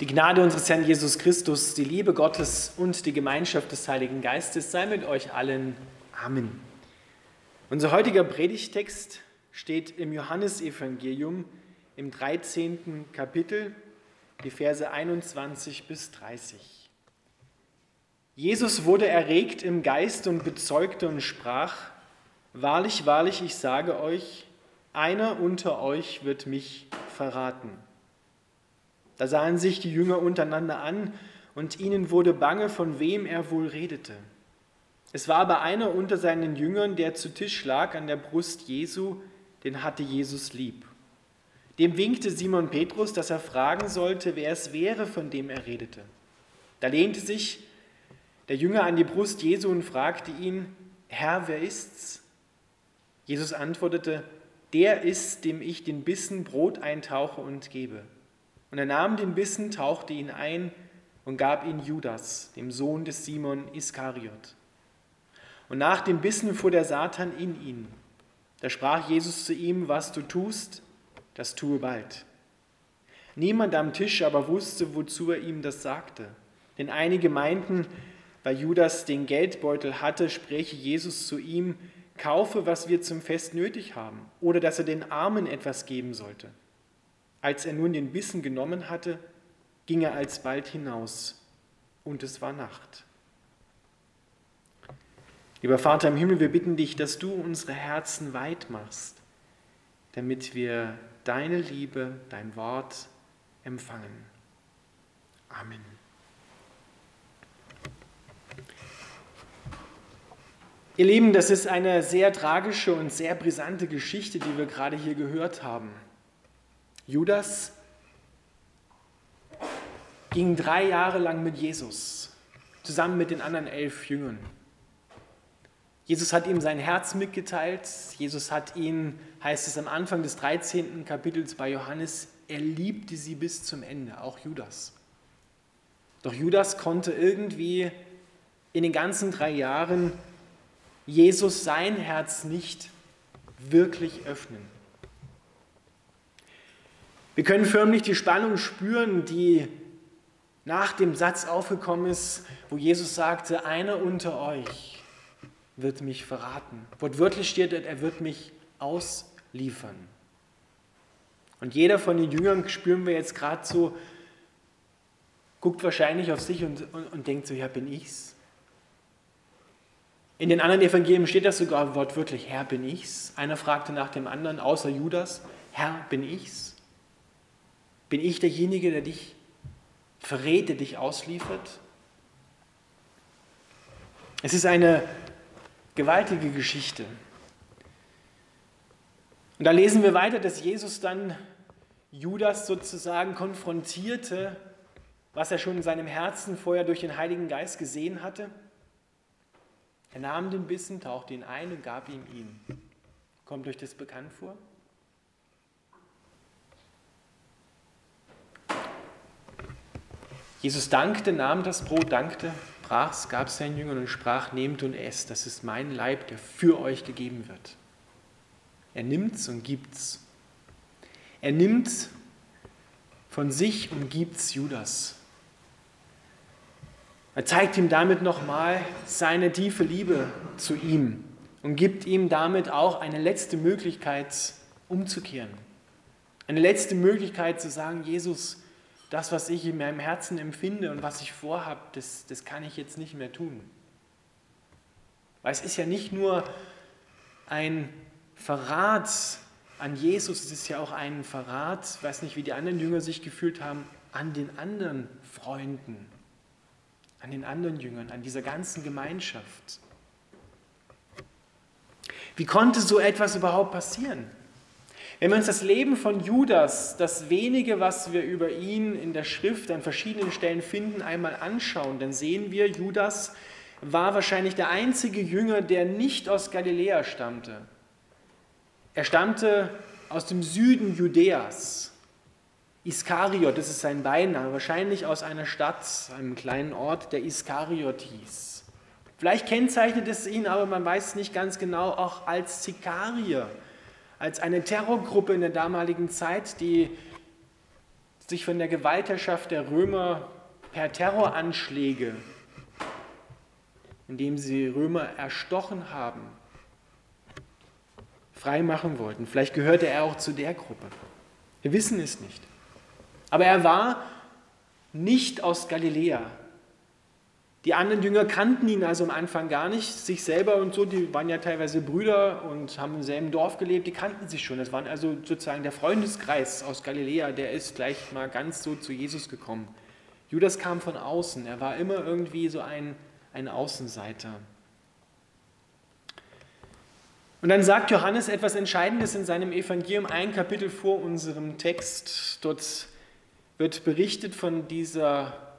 Die Gnade unseres Herrn Jesus Christus, die Liebe Gottes und die Gemeinschaft des Heiligen Geistes sei mit euch allen. Amen. Unser heutiger Predigtext steht im Johannesevangelium im 13. Kapitel, die Verse 21 bis 30. Jesus wurde erregt im Geist und bezeugte und sprach, Wahrlich, wahrlich, ich sage euch, einer unter euch wird mich verraten. Da sahen sich die Jünger untereinander an, und ihnen wurde bange, von wem er wohl redete. Es war aber einer unter seinen Jüngern, der zu Tisch lag an der Brust Jesu, den hatte Jesus lieb. Dem winkte Simon Petrus, dass er fragen sollte, wer es wäre, von dem er redete. Da lehnte sich der Jünger an die Brust Jesu und fragte ihn, Herr, wer ist's? Jesus antwortete, der ist, dem ich den Bissen Brot eintauche und gebe. Und er nahm den Bissen, tauchte ihn ein und gab ihn Judas, dem Sohn des Simon Iskariot. Und nach dem Bissen fuhr der Satan in ihn. Da sprach Jesus zu ihm, was du tust, das tue bald. Niemand am Tisch aber wusste, wozu er ihm das sagte. Denn einige meinten, weil Judas den Geldbeutel hatte, spräche Jesus zu ihm, kaufe, was wir zum Fest nötig haben, oder dass er den Armen etwas geben sollte. Als er nun den Bissen genommen hatte, ging er alsbald hinaus, und es war Nacht. Lieber Vater im Himmel, wir bitten dich, dass du unsere Herzen weit machst, damit wir deine Liebe, dein Wort empfangen. Amen. Ihr Lieben, das ist eine sehr tragische und sehr brisante Geschichte, die wir gerade hier gehört haben. Judas ging drei Jahre lang mit Jesus, zusammen mit den anderen elf Jüngern. Jesus hat ihm sein Herz mitgeteilt. Jesus hat ihn, heißt es am Anfang des 13. Kapitels bei Johannes, er liebte sie bis zum Ende, auch Judas. Doch Judas konnte irgendwie in den ganzen drei Jahren Jesus sein Herz nicht wirklich öffnen. Wir können förmlich die Spannung spüren, die nach dem Satz aufgekommen ist, wo Jesus sagte, einer unter euch wird mich verraten. Wortwörtlich steht, er wird mich ausliefern. Und jeder von den Jüngern spüren wir jetzt gerade so, guckt wahrscheinlich auf sich und, und, und denkt so, ja, bin ich's? In den anderen Evangelien steht das sogar wortwörtlich, Herr, bin ich's? Einer fragte nach dem anderen, außer Judas, Herr, bin ich's? Bin ich derjenige, der dich verrät, der dich ausliefert? Es ist eine gewaltige Geschichte. Und da lesen wir weiter, dass Jesus dann Judas sozusagen konfrontierte, was er schon in seinem Herzen vorher durch den Heiligen Geist gesehen hatte. Er nahm den Bissen, tauchte ihn ein und gab ihm ihn. Kommt euch das bekannt vor? Jesus dankte, nahm das Brot, dankte, brach es, gab es seinen Jüngern und sprach, nehmt und esst, das ist mein Leib, der für euch gegeben wird. Er nimmt es und gibt es. Er nimmt von sich und gibt es Judas. Er zeigt ihm damit nochmal seine tiefe Liebe zu ihm und gibt ihm damit auch eine letzte Möglichkeit umzukehren. Eine letzte Möglichkeit zu sagen, Jesus, das, was ich in meinem Herzen empfinde und was ich vorhabe, das, das kann ich jetzt nicht mehr tun. Weil es ist ja nicht nur ein Verrat an Jesus, es ist ja auch ein Verrat, ich weiß nicht, wie die anderen Jünger sich gefühlt haben, an den anderen Freunden, an den anderen Jüngern, an dieser ganzen Gemeinschaft. Wie konnte so etwas überhaupt passieren? Wenn wir uns das Leben von Judas, das wenige, was wir über ihn in der Schrift an verschiedenen Stellen finden, einmal anschauen, dann sehen wir, Judas war wahrscheinlich der einzige Jünger, der nicht aus Galiläa stammte. Er stammte aus dem Süden Judäas. Iskariot, das ist sein Beiname, wahrscheinlich aus einer Stadt, einem kleinen Ort, der Iskariot hieß. Vielleicht kennzeichnet es ihn, aber man weiß nicht ganz genau, auch als Zikarier als eine Terrorgruppe in der damaligen Zeit, die sich von der Gewaltherrschaft der Römer per Terroranschläge, indem sie Römer erstochen haben, freimachen wollten. Vielleicht gehörte er auch zu der Gruppe. Wir wissen es nicht. Aber er war nicht aus Galiläa. Die anderen Jünger kannten ihn also am Anfang gar nicht, sich selber und so, die waren ja teilweise Brüder und haben im selben Dorf gelebt, die kannten sich schon. Das waren also sozusagen der Freundeskreis aus Galiläa, der ist gleich mal ganz so zu Jesus gekommen. Judas kam von außen, er war immer irgendwie so ein, ein Außenseiter. Und dann sagt Johannes etwas Entscheidendes in seinem Evangelium, ein Kapitel vor unserem Text. Dort wird berichtet von dieser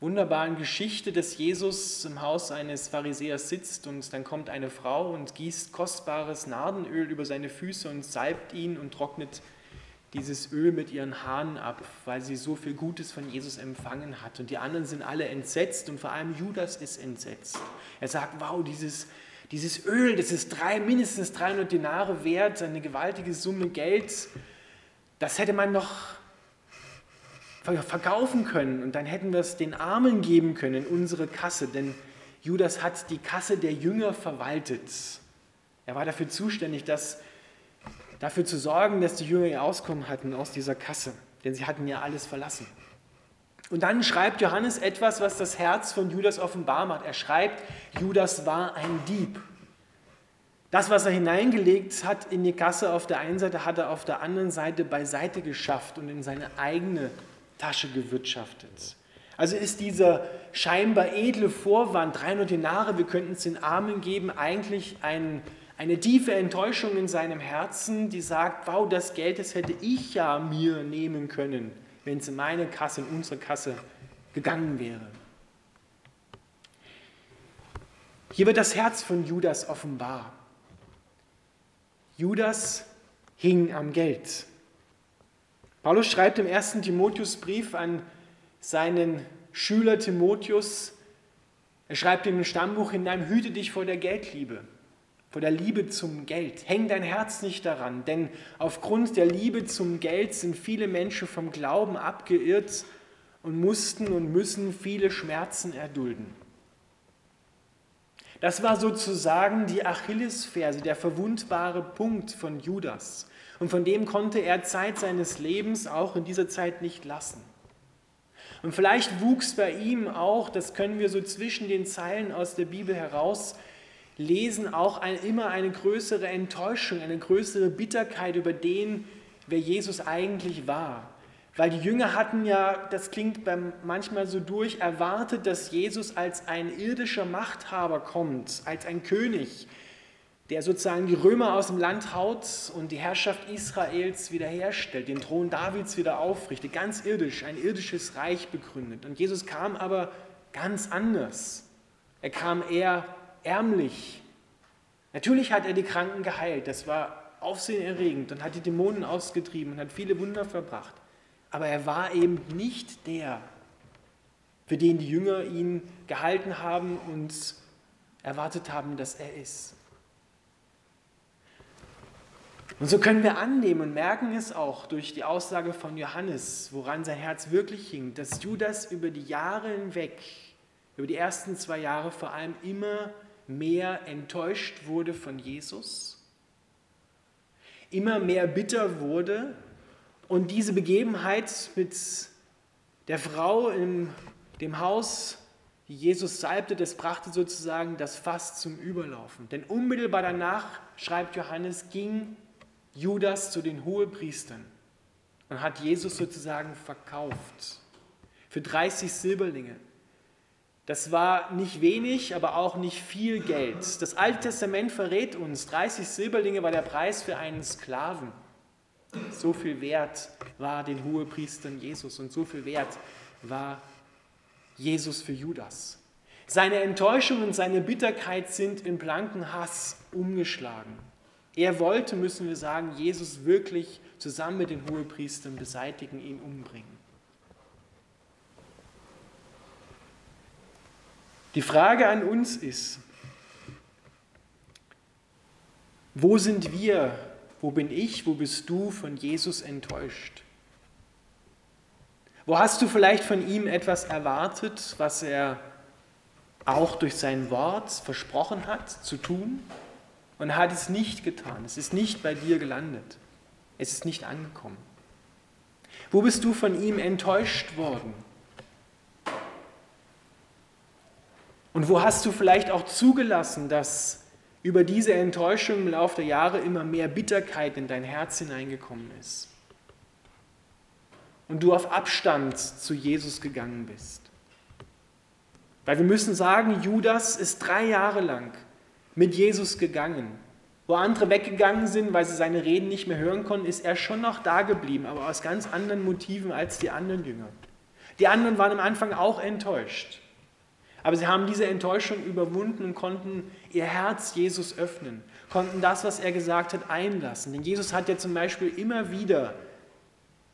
wunderbaren Geschichte, dass Jesus im Haus eines Pharisäers sitzt und dann kommt eine Frau und gießt kostbares Nardenöl über seine Füße und salbt ihn und trocknet dieses Öl mit ihren Haaren ab, weil sie so viel Gutes von Jesus empfangen hat. Und die anderen sind alle entsetzt und vor allem Judas ist entsetzt. Er sagt, wow, dieses dieses Öl, das ist drei, mindestens 300 Dinare wert, eine gewaltige Summe Geld, das hätte man noch verkaufen können und dann hätten wir es den Armen geben können in unsere Kasse, denn Judas hat die Kasse der Jünger verwaltet. Er war dafür zuständig, dass, dafür zu sorgen, dass die Jünger ihr Auskommen hatten aus dieser Kasse, denn sie hatten ja alles verlassen. Und dann schreibt Johannes etwas, was das Herz von Judas offenbar macht. Er schreibt, Judas war ein Dieb. Das, was er hineingelegt hat in die Kasse auf der einen Seite, hat er auf der anderen Seite beiseite geschafft und in seine eigene Tasche gewirtschaftet. Also ist dieser scheinbar edle Vorwand, 300 Denare, wir könnten es den Armen geben, eigentlich ein, eine tiefe Enttäuschung in seinem Herzen, die sagt, wow, das Geld, das hätte ich ja mir nehmen können wenn es in meine Kasse, in unsere Kasse gegangen wäre. Hier wird das Herz von Judas offenbar. Judas hing am Geld. Paulus schreibt im ersten Timotheusbrief an seinen Schüler Timotheus, er schreibt ihm im Stammbuch hinein, hüte dich vor der Geldliebe vor der Liebe zum Geld. Häng dein Herz nicht daran, denn aufgrund der Liebe zum Geld sind viele Menschen vom Glauben abgeirrt und mussten und müssen viele Schmerzen erdulden. Das war sozusagen die Achillesferse, der verwundbare Punkt von Judas. Und von dem konnte er Zeit seines Lebens auch in dieser Zeit nicht lassen. Und vielleicht wuchs bei ihm auch, das können wir so zwischen den Zeilen aus der Bibel heraus lesen auch ein, immer eine größere Enttäuschung, eine größere Bitterkeit über den, wer Jesus eigentlich war. Weil die Jünger hatten ja, das klingt manchmal so durch, erwartet, dass Jesus als ein irdischer Machthaber kommt, als ein König, der sozusagen die Römer aus dem Land haut und die Herrschaft Israels wiederherstellt, den Thron Davids wieder aufrichtet, ganz irdisch, ein irdisches Reich begründet. Und Jesus kam aber ganz anders. Er kam eher ärmlich. Natürlich hat er die Kranken geheilt, das war aufsehenerregend und hat die Dämonen ausgetrieben und hat viele Wunder verbracht. Aber er war eben nicht der, für den die Jünger ihn gehalten haben und erwartet haben, dass er ist. Und so können wir annehmen und merken es auch durch die Aussage von Johannes, woran sein Herz wirklich hing, dass Judas über die Jahre hinweg, über die ersten zwei Jahre vor allem immer mehr enttäuscht wurde von Jesus, immer mehr bitter wurde und diese Begebenheit mit der Frau in dem Haus, die Jesus salbte, das brachte sozusagen das Fass zum Überlaufen. Denn unmittelbar danach, schreibt Johannes, ging Judas zu den Hohepriestern und hat Jesus sozusagen verkauft für 30 Silberlinge. Das war nicht wenig, aber auch nicht viel Geld. Das Alte Testament verrät uns, 30 Silberlinge war der Preis für einen Sklaven. So viel Wert war den Hohepriestern Jesus und so viel Wert war Jesus für Judas. Seine Enttäuschung und seine Bitterkeit sind in blanken Hass umgeschlagen. Er wollte, müssen wir sagen, Jesus wirklich zusammen mit den Hohepriestern beseitigen, ihn umbringen. Die Frage an uns ist, wo sind wir, wo bin ich, wo bist du von Jesus enttäuscht? Wo hast du vielleicht von ihm etwas erwartet, was er auch durch sein Wort versprochen hat zu tun und hat es nicht getan. Es ist nicht bei dir gelandet. Es ist nicht angekommen. Wo bist du von ihm enttäuscht worden? Und wo hast du vielleicht auch zugelassen, dass über diese Enttäuschung im Laufe der Jahre immer mehr Bitterkeit in dein Herz hineingekommen ist? Und du auf Abstand zu Jesus gegangen bist? Weil wir müssen sagen, Judas ist drei Jahre lang mit Jesus gegangen. Wo andere weggegangen sind, weil sie seine Reden nicht mehr hören konnten, ist er schon noch da geblieben, aber aus ganz anderen Motiven als die anderen Jünger. Die anderen waren am Anfang auch enttäuscht. Aber sie haben diese Enttäuschung überwunden und konnten ihr Herz Jesus öffnen, konnten das, was er gesagt hat, einlassen. Denn Jesus hat ja zum Beispiel immer wieder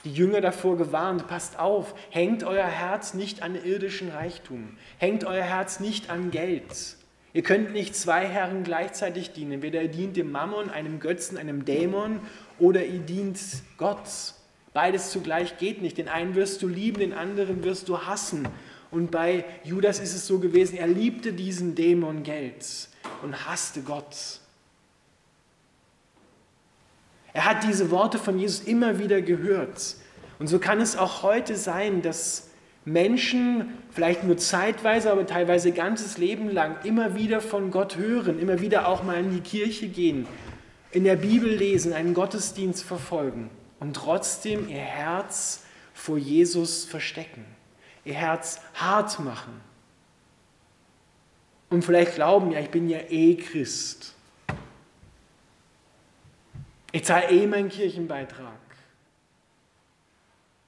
die Jünger davor gewarnt, passt auf, hängt euer Herz nicht an irdischen Reichtum, hängt euer Herz nicht an Geld. Ihr könnt nicht zwei Herren gleichzeitig dienen. Entweder ihr dient dem Mammon, einem Götzen, einem Dämon, oder ihr dient Gott. Beides zugleich geht nicht. Den einen wirst du lieben, den anderen wirst du hassen. Und bei Judas ist es so gewesen, er liebte diesen Dämon Geld und hasste Gott. Er hat diese Worte von Jesus immer wieder gehört. Und so kann es auch heute sein, dass Menschen vielleicht nur zeitweise, aber teilweise ganzes Leben lang immer wieder von Gott hören, immer wieder auch mal in die Kirche gehen, in der Bibel lesen, einen Gottesdienst verfolgen und trotzdem ihr Herz vor Jesus verstecken, ihr Herz hart machen und vielleicht glauben, ja, ich bin ja eh Christ. Ich zahle eh meinen Kirchenbeitrag.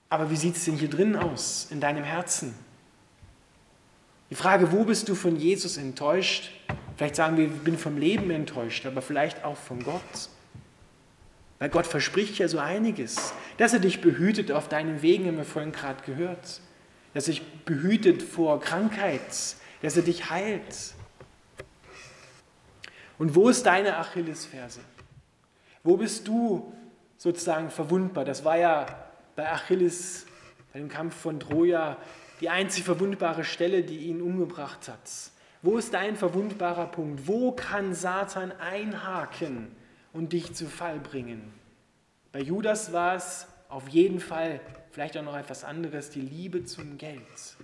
Aber wie sieht es denn hier drin aus, in deinem Herzen? Die Frage, wo bist du von Jesus enttäuscht? Vielleicht sagen wir, ich bin vom Leben enttäuscht, aber vielleicht auch von Gott. Weil Gott verspricht ja so einiges, dass er dich behütet auf deinen Wegen, haben wir vorhin gerade gehört. Dass er dich behütet vor Krankheit, dass er dich heilt. Und wo ist deine Achillesferse? Wo bist du sozusagen verwundbar? Das war ja bei Achilles, bei dem Kampf von Troja, die einzig verwundbare Stelle, die ihn umgebracht hat. Wo ist dein verwundbarer Punkt? Wo kann Satan einhaken und dich zu Fall bringen? Bei Judas war es auf jeden Fall vielleicht auch noch etwas anderes, die Liebe zum Geld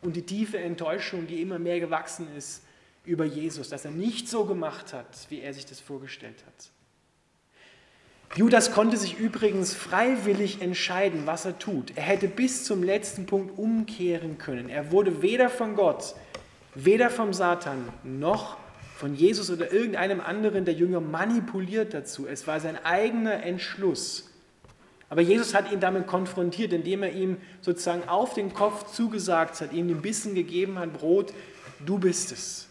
und die tiefe Enttäuschung, die immer mehr gewachsen ist über Jesus, dass er nicht so gemacht hat, wie er sich das vorgestellt hat. Judas konnte sich übrigens freiwillig entscheiden, was er tut. Er hätte bis zum letzten Punkt umkehren können. Er wurde weder von Gott, weder vom Satan noch von Jesus oder irgendeinem anderen der Jünger manipuliert dazu. Es war sein eigener Entschluss. Aber Jesus hat ihn damit konfrontiert, indem er ihm sozusagen auf den Kopf zugesagt hat, ihm den Bissen gegeben hat, Brot, du bist es.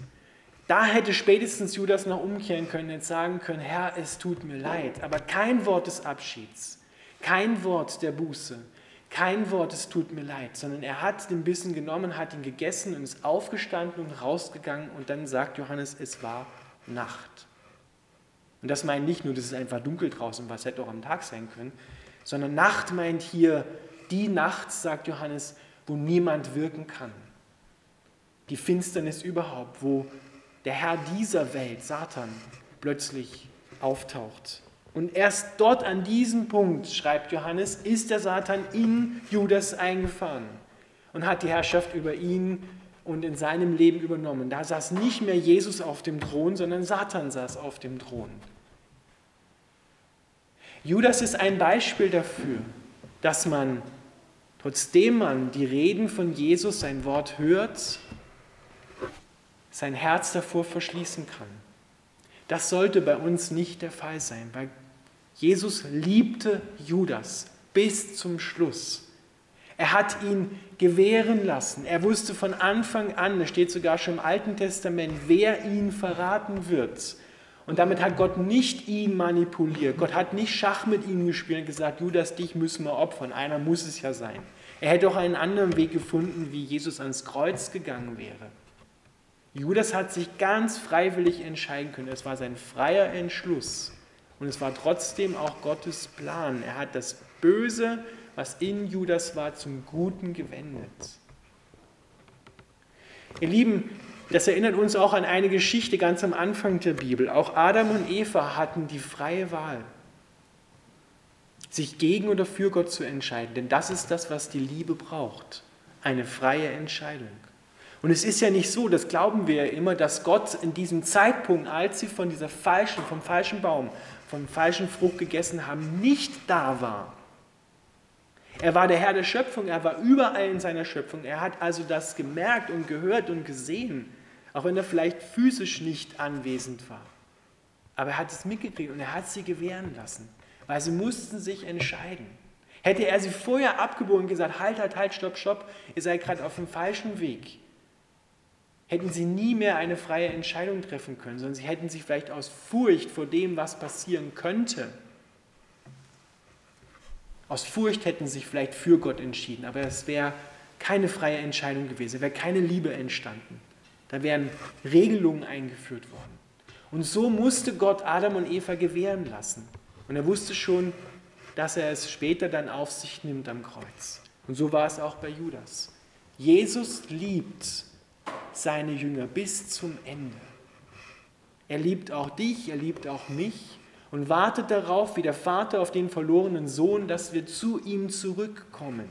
Da hätte spätestens Judas noch umkehren können und sagen können, Herr, es tut mir leid. Aber kein Wort des Abschieds, kein Wort der Buße, kein Wort, es tut mir leid, sondern er hat den Bissen genommen, hat ihn gegessen und ist aufgestanden und rausgegangen und dann sagt Johannes, es war Nacht. Und das meint nicht nur, dass es einfach dunkel draußen war, es hätte auch am Tag sein können, sondern Nacht meint hier die Nacht, sagt Johannes, wo niemand wirken kann. Die Finsternis überhaupt, wo der Herr dieser Welt, Satan, plötzlich auftaucht. Und erst dort an diesem Punkt, schreibt Johannes, ist der Satan in Judas eingefahren und hat die Herrschaft über ihn und in seinem Leben übernommen. Da saß nicht mehr Jesus auf dem Thron, sondern Satan saß auf dem Thron. Judas ist ein Beispiel dafür, dass man, trotzdem man die Reden von Jesus, sein Wort hört sein Herz davor verschließen kann. Das sollte bei uns nicht der Fall sein, weil Jesus liebte Judas bis zum Schluss. Er hat ihn gewähren lassen. Er wusste von Anfang an, es steht sogar schon im Alten Testament, wer ihn verraten wird. Und damit hat Gott nicht ihn manipuliert. Gott hat nicht Schach mit ihm gespielt und gesagt, Judas, dich müssen wir opfern. Einer muss es ja sein. Er hätte auch einen anderen Weg gefunden, wie Jesus ans Kreuz gegangen wäre. Judas hat sich ganz freiwillig entscheiden können. Es war sein freier Entschluss. Und es war trotzdem auch Gottes Plan. Er hat das Böse, was in Judas war, zum Guten gewendet. Ihr Lieben, das erinnert uns auch an eine Geschichte ganz am Anfang der Bibel. Auch Adam und Eva hatten die freie Wahl, sich gegen oder für Gott zu entscheiden. Denn das ist das, was die Liebe braucht. Eine freie Entscheidung. Und es ist ja nicht so, das glauben wir ja immer, dass Gott in diesem Zeitpunkt, als sie von dieser falschen, vom falschen Baum, vom falschen Frucht gegessen haben, nicht da war. Er war der Herr der Schöpfung, er war überall in seiner Schöpfung. Er hat also das gemerkt und gehört und gesehen, auch wenn er vielleicht physisch nicht anwesend war. Aber er hat es mitgekriegt und er hat sie gewähren lassen, weil sie mussten sich entscheiden. Hätte er sie vorher abgebogen und gesagt, halt, halt, halt, stopp, stopp, ihr seid gerade auf dem falschen Weg, hätten sie nie mehr eine freie Entscheidung treffen können, sondern sie hätten sich vielleicht aus Furcht vor dem, was passieren könnte, aus Furcht hätten sie sich vielleicht für Gott entschieden, aber es wäre keine freie Entscheidung gewesen, es wäre keine Liebe entstanden. Da wären Regelungen eingeführt worden. Und so musste Gott Adam und Eva gewähren lassen. Und er wusste schon, dass er es später dann auf sich nimmt am Kreuz. Und so war es auch bei Judas. Jesus liebt seine Jünger bis zum Ende. Er liebt auch dich, er liebt auch mich und wartet darauf, wie der Vater auf den verlorenen Sohn, dass wir zu ihm zurückkommen.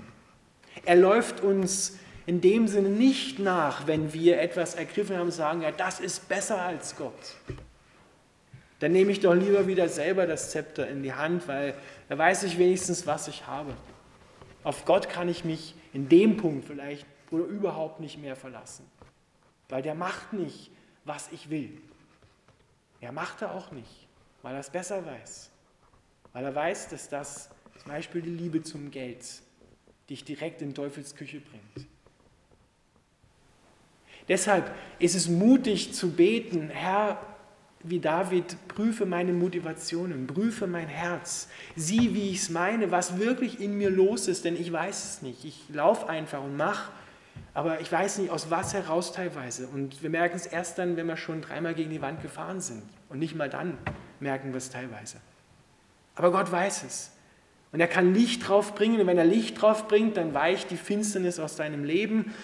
Er läuft uns in dem Sinne nicht nach, wenn wir etwas ergriffen haben sagen, ja, das ist besser als Gott. Dann nehme ich doch lieber wieder selber das Zepter in die Hand, weil da weiß ich wenigstens, was ich habe. Auf Gott kann ich mich in dem Punkt vielleicht oder überhaupt nicht mehr verlassen. Weil der macht nicht, was ich will. Er macht er auch nicht, weil er es besser weiß. Weil er weiß, dass das zum Beispiel die Liebe zum Geld dich direkt in Teufels Küche bringt. Deshalb ist es mutig zu beten, Herr, wie David, prüfe meine Motivationen, prüfe mein Herz, sieh, wie ich es meine, was wirklich in mir los ist, denn ich weiß es nicht. Ich laufe einfach und mache aber ich weiß nicht, aus was heraus teilweise. Und wir merken es erst dann, wenn wir schon dreimal gegen die Wand gefahren sind. Und nicht mal dann merken wir es teilweise. Aber Gott weiß es. Und er kann Licht drauf bringen. Und wenn er Licht drauf bringt, dann weicht die Finsternis aus deinem Leben.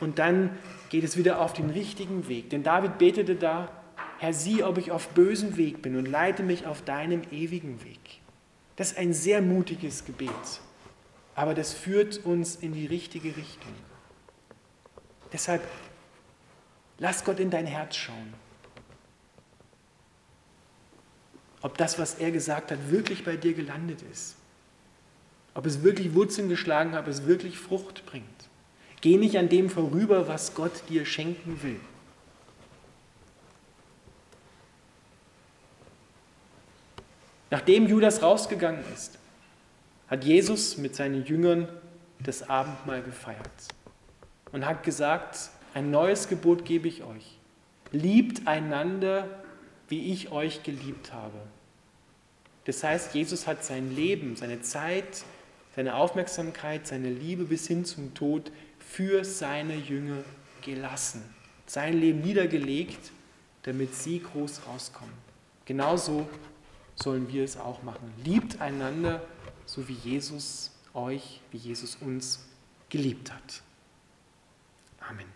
Und dann geht es wieder auf den richtigen Weg. Denn David betete da, Herr, sieh, ob ich auf bösem Weg bin und leite mich auf deinem ewigen Weg. Das ist ein sehr mutiges Gebet. Aber das führt uns in die richtige Richtung. Deshalb lass Gott in dein Herz schauen. Ob das, was er gesagt hat, wirklich bei dir gelandet ist. Ob es wirklich Wurzeln geschlagen hat, ob es wirklich Frucht bringt. Geh nicht an dem vorüber, was Gott dir schenken will. Nachdem Judas rausgegangen ist, hat Jesus mit seinen Jüngern das Abendmahl gefeiert und hat gesagt, ein neues Gebot gebe ich euch. Liebt einander, wie ich euch geliebt habe. Das heißt, Jesus hat sein Leben, seine Zeit, seine Aufmerksamkeit, seine Liebe bis hin zum Tod für seine Jünger gelassen. Sein Leben niedergelegt, damit sie groß rauskommen. Genauso sollen wir es auch machen. Liebt einander, so wie Jesus euch, wie Jesus uns geliebt hat. Amen.